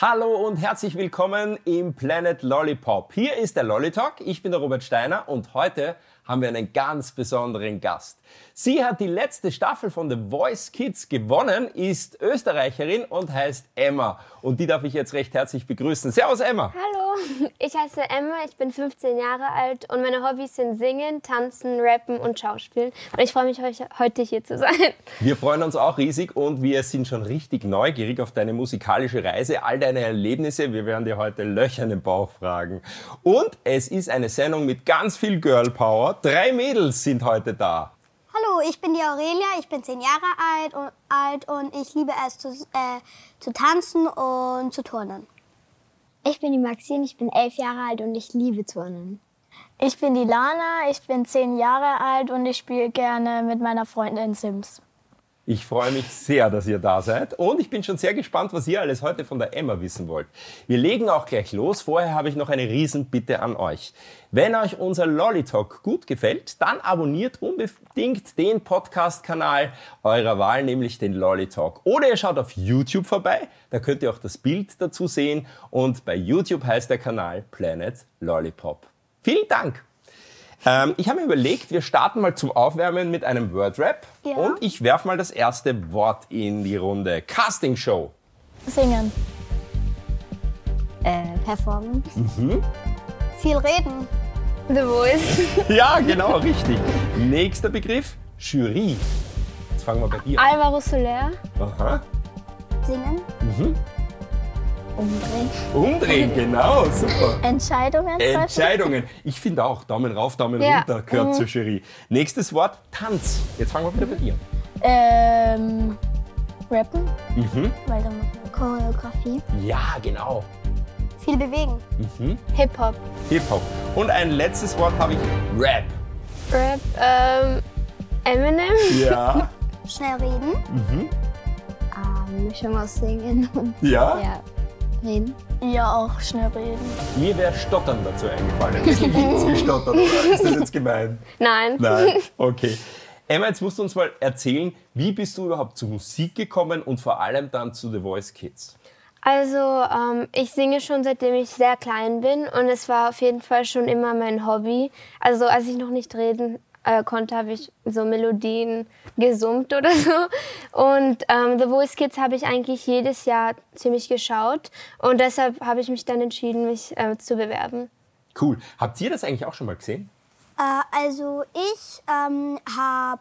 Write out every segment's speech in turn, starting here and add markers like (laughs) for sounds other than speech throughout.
Hallo und herzlich willkommen im Planet Lollipop. Hier ist der Lollitalk. Ich bin der Robert Steiner und heute haben wir einen ganz besonderen Gast. Sie hat die letzte Staffel von The Voice Kids gewonnen, ist Österreicherin und heißt Emma. Und die darf ich jetzt recht herzlich begrüßen. Servus Emma. Hallo, (laughs) ich heiße Emma, ich bin 15 Jahre alt und meine Hobbys sind Singen, Tanzen, Rappen und Schauspielen. Und ich freue mich, heute hier zu sein. (laughs) Wir freuen uns auch riesig und wir sind schon richtig neugierig auf deine musikalische Reise, all deine Erlebnisse. Wir werden dir heute Löcher in den Bauch fragen. Und es ist eine Sendung mit ganz viel Girl Power. Drei Mädels sind heute da. Hallo, ich bin die Aurelia, ich bin zehn Jahre alt und, alt und ich liebe es zu, äh, zu tanzen und zu turnen. Ich bin die Maxine, ich bin elf Jahre alt und ich liebe Turnen. Ich bin die Lana, ich bin zehn Jahre alt und ich spiele gerne mit meiner Freundin Sims. Ich freue mich sehr, dass ihr da seid und ich bin schon sehr gespannt, was ihr alles heute von der Emma wissen wollt. Wir legen auch gleich los. Vorher habe ich noch eine Riesenbitte an euch. Wenn euch unser Lollitalk gut gefällt, dann abonniert unbedingt den Podcast-Kanal eurer Wahl, nämlich den Lollitalk. Oder ihr schaut auf YouTube vorbei, da könnt ihr auch das Bild dazu sehen und bei YouTube heißt der Kanal Planet Lollipop. Vielen Dank! Ähm, ich habe mir überlegt, wir starten mal zum Aufwärmen mit einem Wordrap. Ja. Und ich werfe mal das erste Wort in die Runde. Casting Show. Singen. Äh, performen. Mhm. Viel reden. The Voice. (laughs) ja, genau, richtig. Nächster Begriff, Jury. Jetzt fangen wir bei dir an. Alvaro Soler. Aha. Singen. Mhm. Umdrehen. Umdrehen, genau, super. Entscheidungen. Entscheidungen. Ich finde auch, Daumen rauf, Daumen ja. runter gehört mhm. zur Jury. Nächstes Wort, Tanz. Jetzt fangen wir wieder bei dir. Ähm, rappen. Mhm. Weil dann Choreografie. Ja, genau. Viel bewegen. Mhm. Hip-Hop. Hip-Hop. Und ein letztes Wort habe ich, Rap. Rap, ähm, Eminem. Ja. Schnell reden. Mhm. Ah, Mischung aus Singen und ja. ja reden? Ja, auch schnell reden. Mir wäre Stottern dazu eingefallen. Ein bisschen (laughs) oder? Ist das jetzt gemein? Nein. Nein, (laughs) okay. Emma, jetzt musst du uns mal erzählen, wie bist du überhaupt zur Musik gekommen und vor allem dann zu The Voice Kids? Also ähm, ich singe schon seitdem ich sehr klein bin und es war auf jeden Fall schon immer mein Hobby. Also als ich noch nicht reden äh, konnte, habe ich so Melodien gesummt oder so. Und ähm, The Voice Kids habe ich eigentlich jedes Jahr ziemlich geschaut und deshalb habe ich mich dann entschieden, mich äh, zu bewerben. Cool. Habt ihr das eigentlich auch schon mal gesehen? Äh, also ich ähm, habe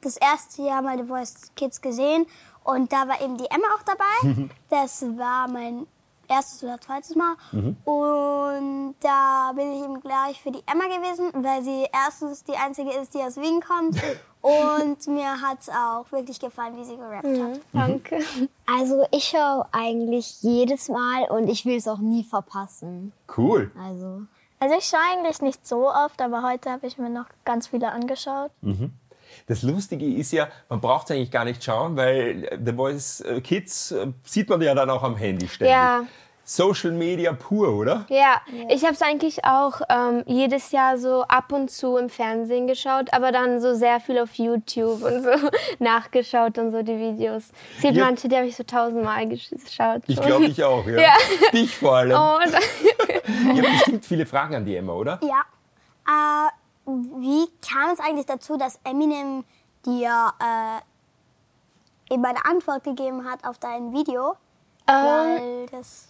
das erste Jahr mal The Voice Kids gesehen und da war eben die Emma auch dabei. (laughs) das war mein erstes oder zweites Mal. Mhm. Und da bin ich eben gleich für die Emma gewesen, weil sie erstens die einzige ist, die aus Wien kommt. (laughs) Und mir hat es auch wirklich gefallen, wie sie gerappt mhm. hat. Danke. Also ich schaue eigentlich jedes Mal und ich will es auch nie verpassen. Cool. Also, also ich schaue eigentlich nicht so oft, aber heute habe ich mir noch ganz viele angeschaut. Mhm. Das Lustige ist ja, man braucht es eigentlich gar nicht schauen, weil The Voice Kids äh, sieht man ja dann auch am Handy ständig. Ja. Social Media pur, oder? Ja, ich habe es eigentlich auch ähm, jedes Jahr so ab und zu im Fernsehen geschaut, aber dann so sehr viel auf YouTube und so (laughs) nachgeschaut und so die Videos. Es gibt ja. manche, die habe ich so tausendmal geschaut. Ich glaube, ich auch, ja. (laughs) ja. Dich vor allem. Oh, (laughs) Ihr habt bestimmt viele Fragen an die Emma, oder? Ja. Äh, wie kam es eigentlich dazu, dass Eminem dir äh, eben eine Antwort gegeben hat auf dein Video? Weil das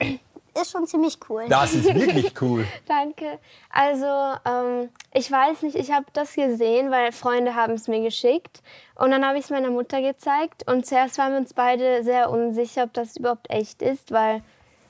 ist schon ziemlich cool. Das ist wirklich (laughs) cool. Danke. Also, ähm, ich weiß nicht, ich habe das gesehen, weil Freunde haben es mir geschickt. Und dann habe ich es meiner Mutter gezeigt. Und zuerst waren wir uns beide sehr unsicher, ob das überhaupt echt ist, weil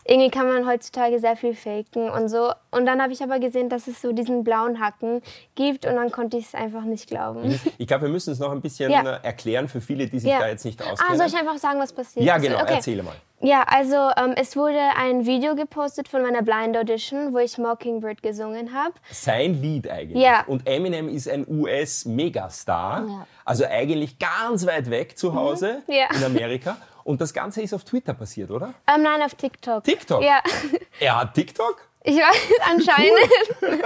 irgendwie kann man heutzutage sehr viel faken und so. Und dann habe ich aber gesehen, dass es so diesen blauen Hacken gibt und dann konnte ich es einfach nicht glauben. Mhm. Ich glaube, wir müssen es noch ein bisschen ja. Äh, erklären für viele, die sich ja. da jetzt nicht auskennen. Ah, soll ich einfach sagen, was passiert Ja, genau, okay. erzähle mal. Ja, also ähm, es wurde ein Video gepostet von meiner Blind Audition, wo ich Mockingbird gesungen habe. Sein Lied eigentlich. Ja. Und Eminem ist ein US-Megastar, ja. also eigentlich ganz weit weg zu Hause mhm. ja. in Amerika. (laughs) Und das Ganze ist auf Twitter passiert, oder? Ähm, nein, auf TikTok. TikTok? Ja. Er hat TikTok? Ich weiß, (laughs) anscheinend. (laughs)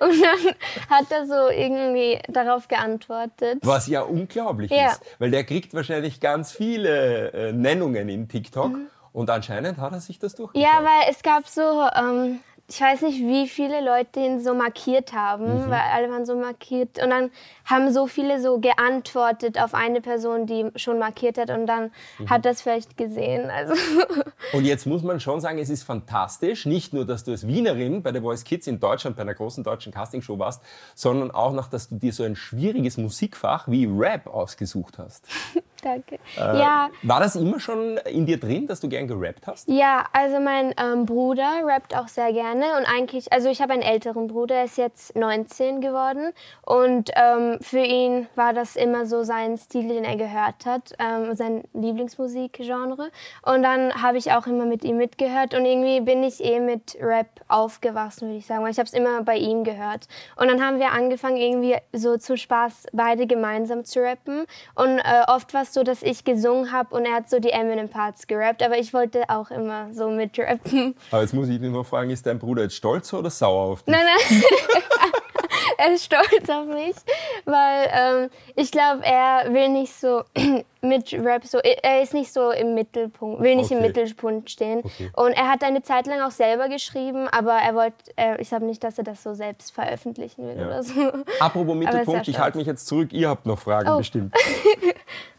und dann hat er so irgendwie darauf geantwortet. Was ja unglaublich ja. ist, weil der kriegt wahrscheinlich ganz viele äh, Nennungen in TikTok. Mhm. Und anscheinend hat er sich das durchgeschaut. Ja, weil es gab so, ähm, ich weiß nicht, wie viele Leute ihn so markiert haben, mhm. weil alle waren so markiert. Und dann haben so viele so geantwortet auf eine Person, die schon markiert hat und dann mhm. hat das vielleicht gesehen. Also. (laughs) Und jetzt muss man schon sagen, es ist fantastisch, nicht nur, dass du als Wienerin bei The Voice Kids in Deutschland bei einer großen deutschen Castingshow warst, sondern auch noch, dass du dir so ein schwieriges Musikfach wie Rap ausgesucht hast. (laughs) Danke. Äh, ja. War das immer schon in dir drin, dass du gern gerappt hast? Ja, also mein ähm, Bruder rappt auch sehr gerne. Und eigentlich, also ich habe einen älteren Bruder, er ist jetzt 19 geworden. Und ähm, für ihn war das immer so sein Stil, den er gehört hat, ähm, sein Lieblingsmusikgenre. Und dann habe ich auch immer mit ihm mitgehört. Und irgendwie bin ich eh mit Rap aufgewachsen, würde ich sagen, weil ich habe es immer bei ihm gehört. Und dann haben wir angefangen irgendwie so zu Spaß beide gemeinsam zu rappen. Und äh, oft war es so, dass ich gesungen habe und er hat so die Eminem-Parts gerappt, aber ich wollte auch immer so mitrappen. Aber jetzt muss ich dich noch fragen, ist dein Bruder jetzt stolz oder sauer auf dich? Nein, nein. (laughs) er ist stolz auf mich, weil ähm, ich glaube, er will nicht so (clears throat) mit Rap so, er ist nicht so im Mittelpunkt, will nicht okay. im Mittelpunkt stehen. Okay. Und er hat eine Zeit lang auch selber geschrieben, aber er wollte, äh, ich glaube nicht, dass er das so selbst veröffentlichen will ja. oder so. (laughs) Apropos Mittelpunkt, ich halte mich jetzt zurück, ihr habt noch Fragen oh. bestimmt.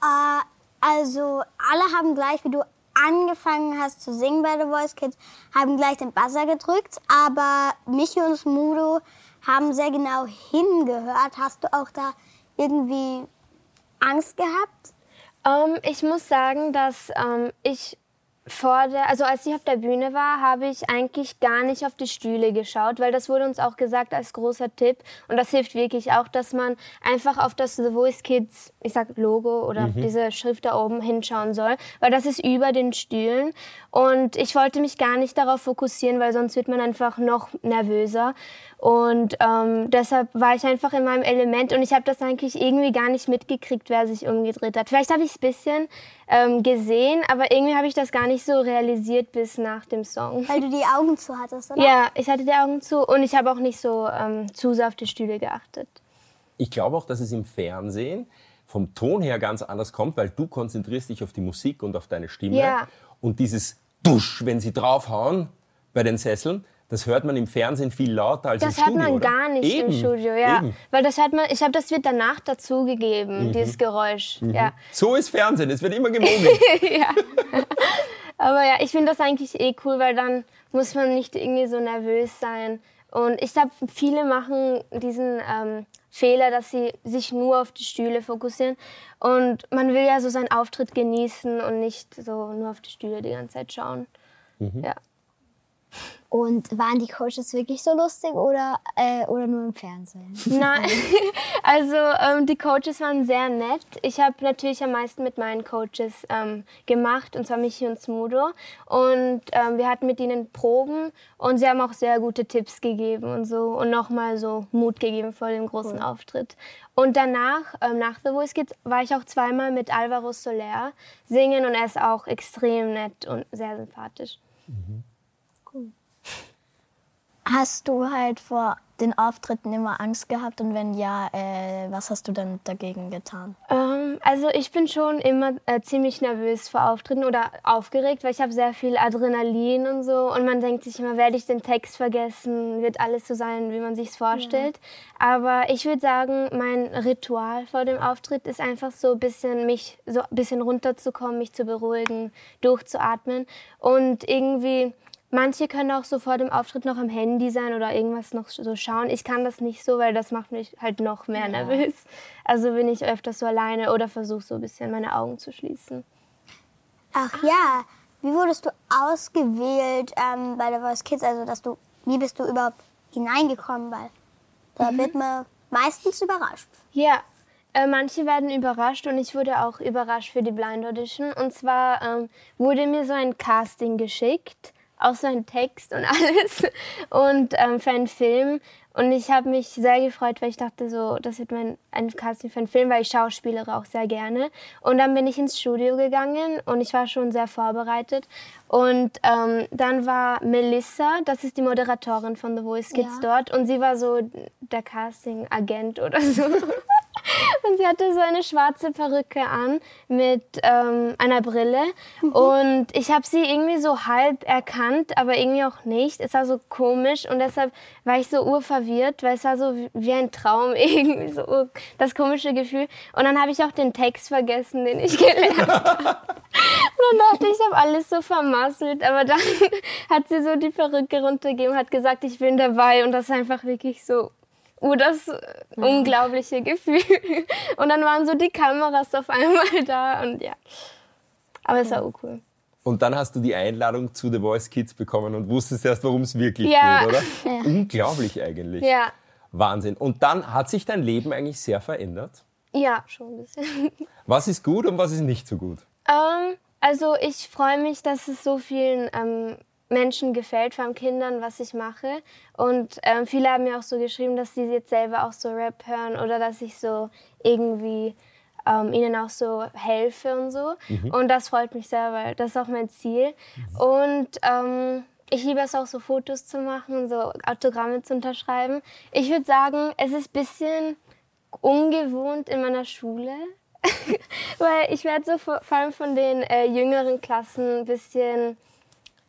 uh, (laughs) also alle haben gleich, wie du angefangen hast zu singen bei The Voice Kids, haben gleich den Buzzer gedrückt, aber Michi und Smudo haben sehr genau hingehört. Hast du auch da irgendwie Angst gehabt? Um, ähm, ich muss sagen, dass um, ähm, ich vor der, also als ich auf der Bühne war, habe ich eigentlich gar nicht auf die Stühle geschaut, weil das wurde uns auch gesagt als großer Tipp. Und das hilft wirklich auch, dass man einfach auf das The Voice Kids, ich sag Logo oder mhm. diese Schrift da oben hinschauen soll, weil das ist über den Stühlen. Und ich wollte mich gar nicht darauf fokussieren, weil sonst wird man einfach noch nervöser und ähm, deshalb war ich einfach in meinem Element und ich habe das eigentlich irgendwie gar nicht mitgekriegt, wer sich umgedreht hat. Vielleicht habe ich es ein bisschen ähm, gesehen, aber irgendwie habe ich das gar nicht so realisiert bis nach dem Song. Weil du die Augen zu hattest, oder? Ja, ich hatte die Augen zu und ich habe auch nicht so ähm, zu sehr auf die Stühle geachtet. Ich glaube auch, dass es im Fernsehen vom Ton her ganz anders kommt, weil du konzentrierst dich auf die Musik und auf deine Stimme. Ja. Und dieses Dusch, wenn sie draufhauen bei den Sesseln, das hört man im Fernsehen viel lauter als das im Studio. Das hört man oder? gar nicht Eben. im Studio, ja. Eben. Weil das hört man, ich habe das wird danach dazugegeben, mhm. dieses Geräusch. Mhm. Ja. So ist Fernsehen, es wird immer gemogelt. (laughs) ja. (laughs) Aber ja, ich finde das eigentlich eh cool, weil dann muss man nicht irgendwie so nervös sein. Und ich glaube, viele machen diesen ähm, Fehler, dass sie sich nur auf die Stühle fokussieren. Und man will ja so seinen Auftritt genießen und nicht so nur auf die Stühle die ganze Zeit schauen. Mhm. Ja. Und waren die Coaches wirklich so lustig oder, äh, oder nur im Fernsehen? Nein, (laughs) also ähm, die Coaches waren sehr nett. Ich habe natürlich am meisten mit meinen Coaches ähm, gemacht, und zwar Michi und Smudo. Und ähm, wir hatten mit ihnen Proben und sie haben auch sehr gute Tipps gegeben und so und nochmal so Mut gegeben vor dem großen cool. Auftritt. Und danach, ähm, nach The Voice Kids, war ich auch zweimal mit Alvaro Soler singen und er ist auch extrem nett und sehr sympathisch. Mhm. Hast du halt vor den Auftritten immer Angst gehabt und wenn ja, äh, was hast du dann dagegen getan? Ähm, also ich bin schon immer äh, ziemlich nervös vor Auftritten oder aufgeregt, weil ich habe sehr viel Adrenalin und so und man denkt sich immer, werde ich den Text vergessen, wird alles so sein, wie man sich vorstellt. Ja. Aber ich würde sagen, mein Ritual vor dem Auftritt ist einfach so ein bisschen mich so ein bisschen runterzukommen, mich zu beruhigen, durchzuatmen und irgendwie Manche können auch so vor dem Auftritt noch am Handy sein oder irgendwas noch so schauen. Ich kann das nicht so, weil das macht mich halt noch mehr ja. nervös. Also bin ich öfters so alleine oder versuche so ein bisschen meine Augen zu schließen. Ach ja, wie wurdest du ausgewählt ähm, bei der Voice Kids? Also, dass du, wie bist du überhaupt hineingekommen? Weil da mhm. wird man meistens überrascht. Ja, äh, manche werden überrascht und ich wurde auch überrascht für die Blind Audition. Und zwar ähm, wurde mir so ein Casting geschickt auch so ein Text und (laughs) alles und ähm, für einen Film. Und ich habe mich sehr gefreut, weil ich dachte so, das wird mein ein Casting für einen Film, weil ich schauspielere auch sehr gerne. Und dann bin ich ins Studio gegangen und ich war schon sehr vorbereitet. Und ähm, dann war Melissa, das ist die Moderatorin von The Voice Kids ja. dort und sie war so der Casting-Agent oder so. (laughs) (laughs) Und sie hatte so eine schwarze Perücke an mit ähm, einer Brille. Und ich habe sie irgendwie so halb erkannt, aber irgendwie auch nicht. Es war so komisch und deshalb war ich so urverwirrt, weil es war so wie- ein Traum (laughs) irgendwie, so das komische Gefühl. Und dann habe ich auch den Text vergessen, den ich (laughs) gelernt habe. Und dann dachte ich, ich habe alles so vermasselt. Aber dann hat sie so die Perücke runtergegeben und hat gesagt, ich bin dabei. Und das ist einfach wirklich so uh, das äh, unglaubliche Gefühl. Und dann waren so die Kameras auf einmal da und ja. Aber es war cool. Und dann hast du die Einladung zu The Voice Kids bekommen und wusstest erst, worum es wirklich Ja. geht, oder? (laughs) Unglaublich eigentlich. Ja, Wahnsinn. Und dann hat sich dein Leben eigentlich sehr verändert. ja, schon ein bisschen. (laughs) Was ist gut und was ist nicht so gut? Ähm, also ich freue mich, dass es so vielen ähm, Menschen gefällt, vor allem Kindern, was ich mache. Und ähm, viele haben mir auch so geschrieben, dass sie jetzt selber auch so Rap hören oder dass ich so irgendwie ähm, ihnen auch so helfe und so. Und das freut mich sehr, weil das ist auch mein Ziel. Und ähm, ich liebe es auch so Fotos zu machen und so Autogramme zu unterschreiben. Ich würde sagen, es ist ein bisschen ungewohnt in meiner Schule. (laughs) Weil ich werde so vor, vor allem von den äh, jüngeren Klassen ein bisschen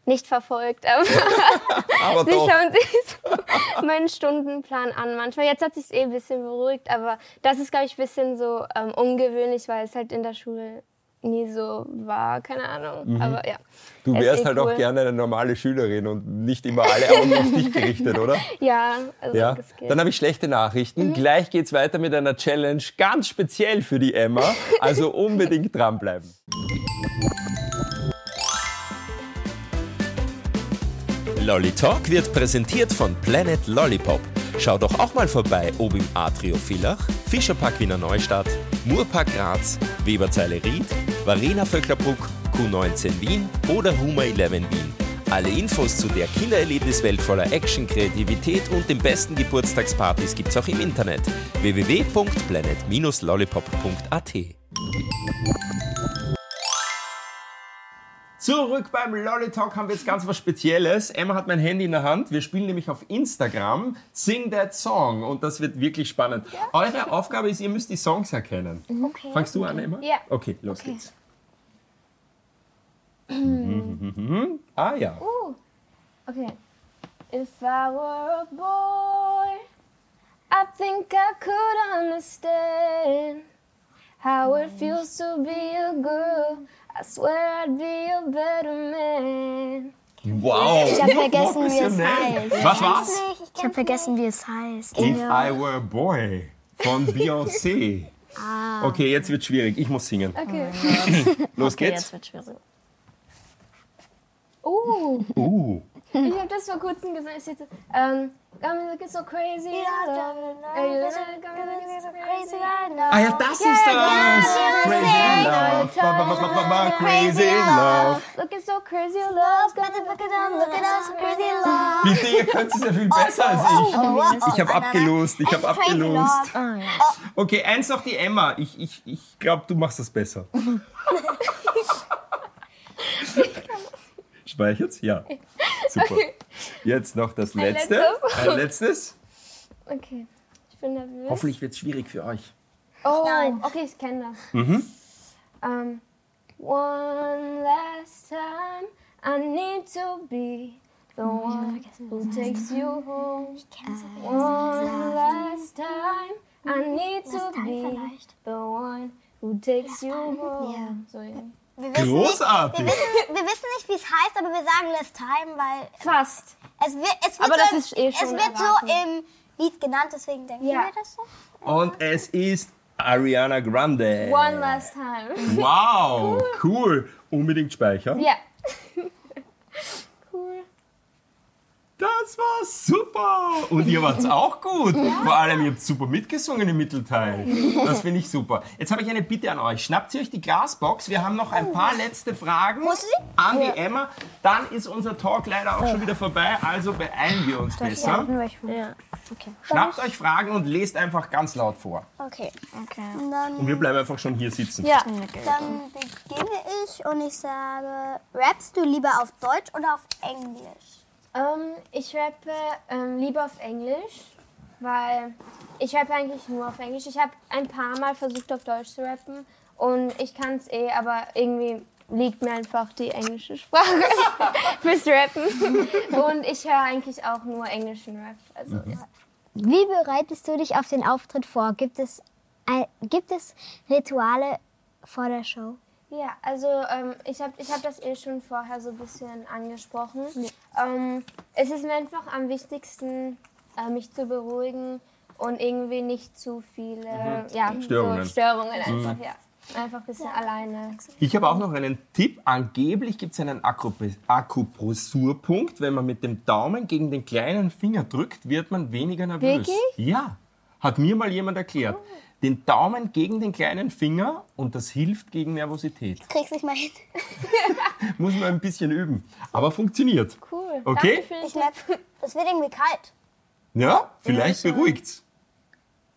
nicht verfolgt, aber (laughs) Aber sie schauen sich meinen Stundenplan an. Manchmal, jetzt hat sich eh ein bisschen beruhigt, aber das ist, glaube ich, ein bisschen so ähm, ungewöhnlich, weil es halt in der Schule nie so war, keine Ahnung. Aber ja. Du wärst eh halt cool. auch gerne eine normale Schülerin und nicht immer alle Augen auf dich gerichtet, oder? (laughs) Ja, also Ja, das geht. dann habe ich schlechte Nachrichten. Gleich geht's weiter mit einer Challenge ganz speziell für die Emma. Also unbedingt dranbleiben. Lolly Talk wird präsentiert von Planet Lollipop. Schau doch auch mal vorbei, ob im Atrio Villach, Fischerpark Wiener Neustadt, Murpark Graz, Weberzeile Ried, Varena Vöcklerbruck, Q19 Wien oder Huma 11 Wien. Alle Infos zu der Kindererlebniswelt voller Action, Kreativität und den besten Geburtstagspartys gibt's auch im Internet www.planet-lollipop.at. Zurück beim Lolly Talk haben wir jetzt ganz was Spezielles. Emma hat mein Handy in der Hand. Wir spielen nämlich auf Instagram Sing That Song und das wird wirklich spannend. Eure Aufgabe ist, ihr müsst die Songs erkennen. Okay. Fangst du an, Emma? Ja. Okay, los geht's. Mhm. (clears throat) ah ja. Okay. If I were a boy, I think I could understand how it feels to be a girl. I swear I'd be a better man. Wow. Ich hab vergessen, wie es heißt. Was war's? Ich habe vergessen, wie es heißt. If I Were a Boy von (laughs) Beyoncé. Okay, jetzt wird schwierig. Ich muss singen. Okay. Los Okay, geht's. jetzt wird schwierig. Oh, Uh. Ich habe das vor kurzem gesagt. Es ist jetzt, ähm, so crazy. so. Ah ja, das ist das. Crazy Love. Love. Looking so crazy love. Look at us, crazy love. Bitte, ihr könnt es ja viel besser als ich. Ich habe abgelost, ich habe abgelost. love. Okay, eins noch die Emma. Ich, ich, ich glaube, du machst das besser. (laughs) Speichert's? Ja. Super. (laughs) Jetzt noch das letzte. letztes. Ein letztes. Okay, ich bin nervös. Hoffentlich wird es schwierig für euch. Oh, okay, ich kenne das. Mhm. Um, one last time, I need to be the one who takes you home. One last time, I need to be the one who takes you home. So, ja. Wir wissen, nicht, Großartig. wir, wissen, wir wissen nicht, wie es heißt, aber wir sagen Less Time, weil Fast. es wird, es wird, Aber das so, ist eh es schon wird so erraten. im Lied genannt, deswegen denken Ja. wir das so. Und es ist Ariana Grande. One last time. Wow, (laughs) cool. Unbedingt speichern. Ja. (laughs) Das war super. Und ihr wart's auch gut. Vor allem, ihr habt super mitgesungen im Mittelteil. Das finde ich super. Jetzt habe ich eine Bitte an euch. Schnappt ihr euch die Glasbox. Wir haben noch ein paar letzte Fragen an die Emma. Dann ist unser Talk leider auch schon wieder vorbei. Also beeilen wir uns besser. Ja. Schnappt euch Fragen und lest einfach ganz laut vor. Okay. Okay. Und dann, Und wir bleiben einfach schon hier sitzen. Ja. dann beginne ich und ich sage, rappst du lieber auf Deutsch oder auf Englisch? Ähm, ich rappe ähm, lieber auf Englisch, weil ich rappe eigentlich nur auf Englisch. Ich habe ein paar Mal versucht, auf Deutsch zu rappen und ich kann es eh, aber irgendwie liegt mir einfach die englische Sprache (laughs) fürs Rappen. Und ich höre eigentlich auch nur englischen Rap. Also, Mhm. ja. Wie bereitest du dich auf den Auftritt vor? Gibt es, ein, gibt es Rituale vor der Show? Ja, also ähm, ich habe ich hab das eh schon vorher so ein bisschen angesprochen. Ähm, es ist mir einfach am wichtigsten, äh, mich zu beruhigen und irgendwie nicht zu viele ja, Mhm. Störungen. So Störungen einfach, ja. Einfach ein bisschen alleine. Ich habe auch noch einen Tipp. Angeblich gibt es einen Akupre- Akupressurpunkt. Wenn man mit dem Daumen gegen den kleinen Finger drückt, wird man weniger nervös. Wirklich? Ja, hat mir mal jemand erklärt. Den Daumen gegen den kleinen Finger und das hilft gegen Nervosität. Krieg's nicht mal hin. (laughs) Muss man ein bisschen üben. Aber funktioniert. Cool. Okay. Danke Ich merke, es wird irgendwie kalt. Ja, vielleicht beruhigt's.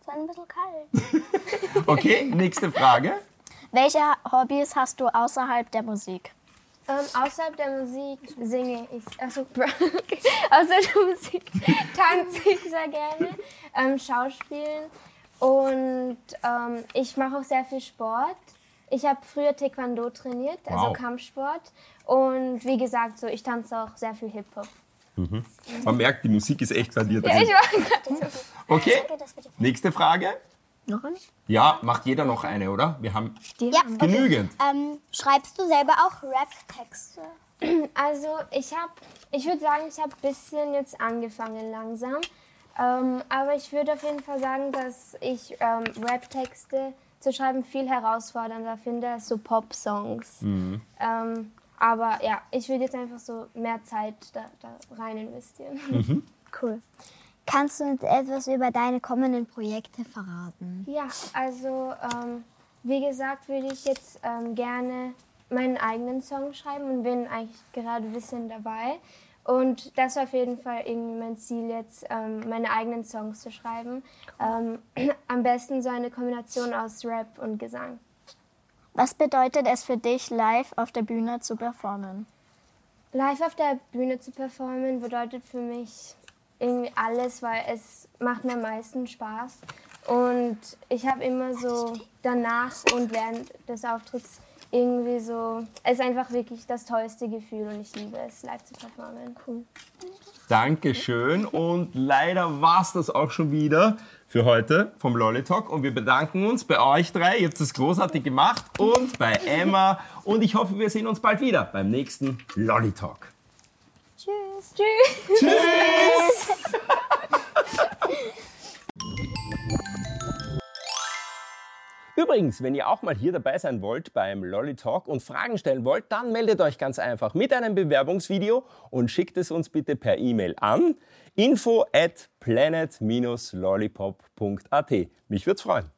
Es wird ein bisschen kalt. (laughs) Okay, nächste Frage. Welche Hobbys hast du außerhalb der Musik? Ähm, außerhalb der Musik singe ich, also (laughs) außerhalb der Musik (laughs) tanze ich sehr gerne, ähm, Schauspielen und ähm, ich mache auch sehr viel Sport. Ich habe früher Taekwondo trainiert, also Wow. Kampfsport und wie gesagt, so ich tanze auch sehr viel Hip-Hop. Man merkt, die Musik ist echt bei dir Ja, ich drin. war gerade Okay, nächste Frage. Noch eine? Ja, macht jeder noch eine, oder? Wir haben ja, okay. genügend. Ähm, schreibst du selber auch Rap-Texte? (clears throat) Also ich habe, ich würde sagen, ich habe ein bisschen jetzt angefangen langsam. Ähm, aber ich würde auf jeden Fall sagen, dass ich ähm, Rap-Texte zu schreiben viel herausfordernder finde als so Pop-Songs. Mhm. Ähm, aber ja, ich würde jetzt einfach so mehr Zeit da, da rein investieren. Mhm. (laughs) Cool. Kannst du uns etwas über deine kommenden Projekte verraten? Ja, also ähm, wie gesagt, würde ich jetzt ähm, gerne meinen eigenen Song schreiben und bin eigentlich gerade ein bisschen dabei. Und das war auf jeden Fall irgendwie mein Ziel jetzt, ähm, meine eigenen Songs zu schreiben. Ähm, (clears throat) am besten so eine Kombination aus Rap und Gesang. Was bedeutet es für dich, live auf der Bühne zu performen? Live auf der Bühne zu performen bedeutet für mich irgendwie alles, weil es macht mir am meisten Spaß. Und ich habe immer so danach und während des Auftritts irgendwie so, es ist einfach wirklich das tollste Gefühl und ich liebe es, live zu performen. Cool. Dankeschön. Und leider war es das auch schon wieder für heute vom Lolly Talk. Und wir bedanken uns bei euch drei. Ihr habt es großartig gemacht. Und bei Emma. Und ich hoffe, wir sehen uns bald wieder beim nächsten Lolly Talk. Tschüss. Tschüss. Tschüss! Übrigens, wenn ihr auch mal hier dabei sein wollt beim Lolly Talk und Fragen stellen wollt, dann meldet euch ganz einfach mit einem Bewerbungsvideo und schickt es uns bitte per E-Mail an info at planet-lollipop.at. Mich würd's freuen.